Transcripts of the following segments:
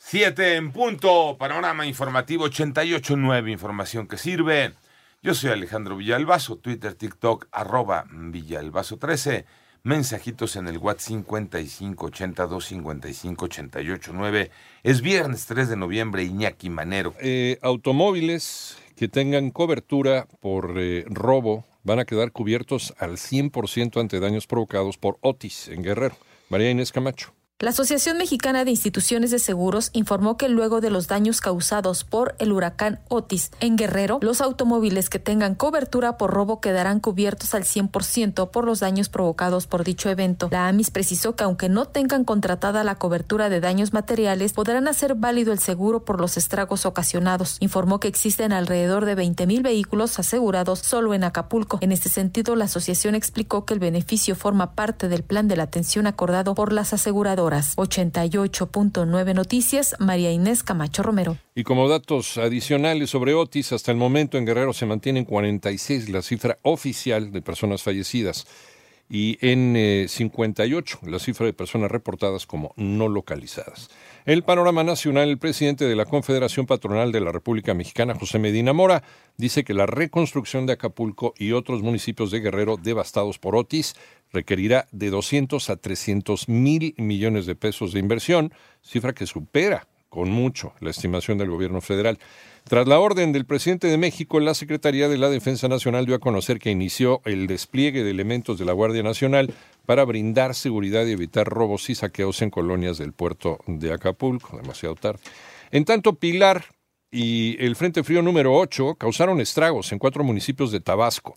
Siete en punto, panorama informativo 88.9, información que sirve. Yo soy Alejandro Villalbazo, Twitter, TikTok, arroba Villalbazo13. Mensajitos en el WhatsApp 55 82 55 88 9. Es viernes 3 de noviembre, Iñaki Manero. Eh, automóviles que tengan cobertura por eh, robo van a quedar cubiertos al 100% ante daños provocados por Otis en Guerrero. María Inés Camacho. La Asociación Mexicana de Instituciones de Seguros informó que luego de los daños causados por el huracán Otis en Guerrero, los automóviles que tengan cobertura por robo quedarán cubiertos al 100% por los daños provocados por dicho evento. La AMIS precisó que aunque no tengan contratada la cobertura de daños materiales, podrán hacer válido el seguro por los estragos ocasionados. Informó que existen alrededor de 20 mil vehículos asegurados solo en Acapulco. En este sentido, la asociación explicó que el beneficio forma parte del plan de la atención acordado por las aseguradoras. 88.9 Noticias, María Inés Camacho Romero. Y como datos adicionales sobre Otis, hasta el momento en Guerrero se mantiene en 46 la cifra oficial de personas fallecidas y en 58 la cifra de personas reportadas como no localizadas. El panorama nacional, el presidente de la Confederación Patronal de la República Mexicana, José Medina Mora, dice que la reconstrucción de Acapulco y otros municipios de Guerrero devastados por Otis requerirá de 200 a 300 mil millones de pesos de inversión, cifra que supera con mucho la estimación del gobierno federal. Tras la orden del presidente de México, la Secretaría de la Defensa Nacional dio a conocer que inició el despliegue de elementos de la Guardia Nacional para brindar seguridad y evitar robos y saqueos en colonias del puerto de Acapulco, demasiado tarde. En tanto, Pilar y el Frente Frío número 8 causaron estragos en cuatro municipios de Tabasco.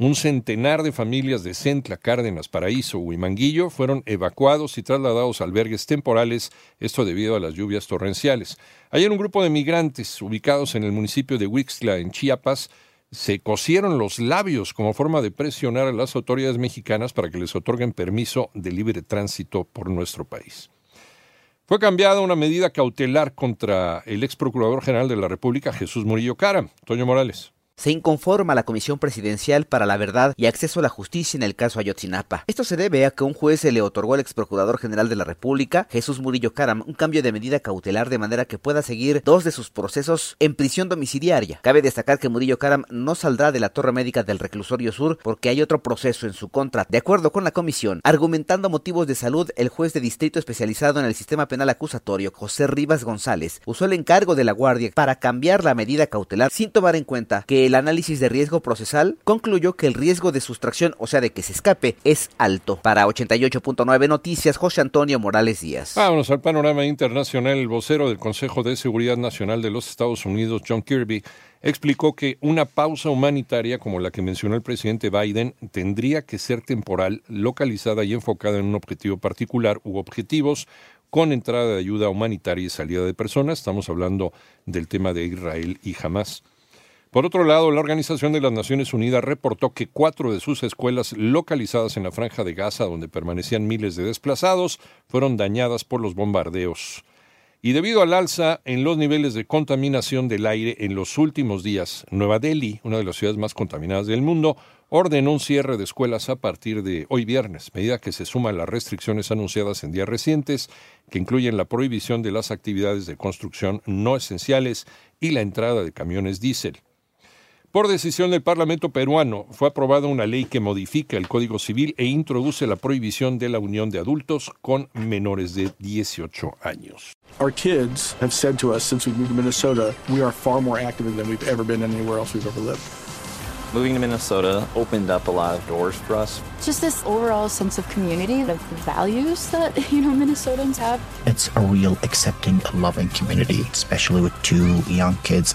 Un centenar de familias de Centla, Cárdenas, Paraíso, Huimanguillo fueron evacuados y trasladados a albergues temporales, esto debido a las lluvias torrenciales. Ayer un grupo de migrantes ubicados en el municipio de Huixtla, en Chiapas, se cosieron los labios como forma de presionar a las autoridades mexicanas para que les otorguen permiso de libre tránsito por nuestro país. Fue cambiada una medida cautelar contra el ex procurador general de la República, Jesús Murillo Cara. Toño Morales se inconforma la Comisión Presidencial para la Verdad y Acceso a la Justicia en el caso Ayotzinapa. Esto se debe a que un juez se le otorgó al ex procurador general de la República, Jesús Murillo Caram, un cambio de medida cautelar de manera que pueda seguir dos de sus procesos en prisión domiciliaria. Cabe destacar que Murillo Caram no saldrá de la torre médica del reclusorio sur porque hay otro proceso en su contra. De acuerdo con la comisión, argumentando motivos de salud, el juez de distrito especializado en el sistema penal acusatorio, José Rivas González, usó el encargo de la Guardia para cambiar la medida cautelar sin tomar en cuenta que el análisis de riesgo procesal concluyó que el riesgo de sustracción, o sea, de que se escape, es alto. Para 88.9 Noticias, José Antonio Morales Díaz. Vámonos al panorama internacional. El vocero del Consejo de Seguridad Nacional de los Estados Unidos, John Kirby, explicó que una pausa humanitaria como la que mencionó el presidente Biden tendría que ser temporal, localizada y enfocada en un objetivo particular u objetivos con entrada de ayuda humanitaria y salida de personas. Estamos hablando del tema de Israel y Hamas. Por otro lado, la Organización de las Naciones Unidas reportó que cuatro de sus escuelas localizadas en la franja de Gaza, donde permanecían miles de desplazados, fueron dañadas por los bombardeos. Y debido al alza en los niveles de contaminación del aire en los últimos días, Nueva Delhi, una de las ciudades más contaminadas del mundo, ordenó un cierre de escuelas a partir de hoy viernes, medida que se suma a las restricciones anunciadas en días recientes, que incluyen la prohibición de las actividades de construcción no esenciales y la entrada de camiones diésel. Por decisión del Parlamento peruano, fue aprobada una ley que modifica el Código Civil e introduce la prohibición de la unión de adultos con menores de 18 años. Our kids have said to us since we moved to Minnesota, we are far more active than we've ever been anywhere else we've ever lived. Moving to Minnesota opened up a lot of doors for us. Just this overall sense of community, of the values that, you know, Minnesotans have. It's a real accepting, loving community, especially with two young kids.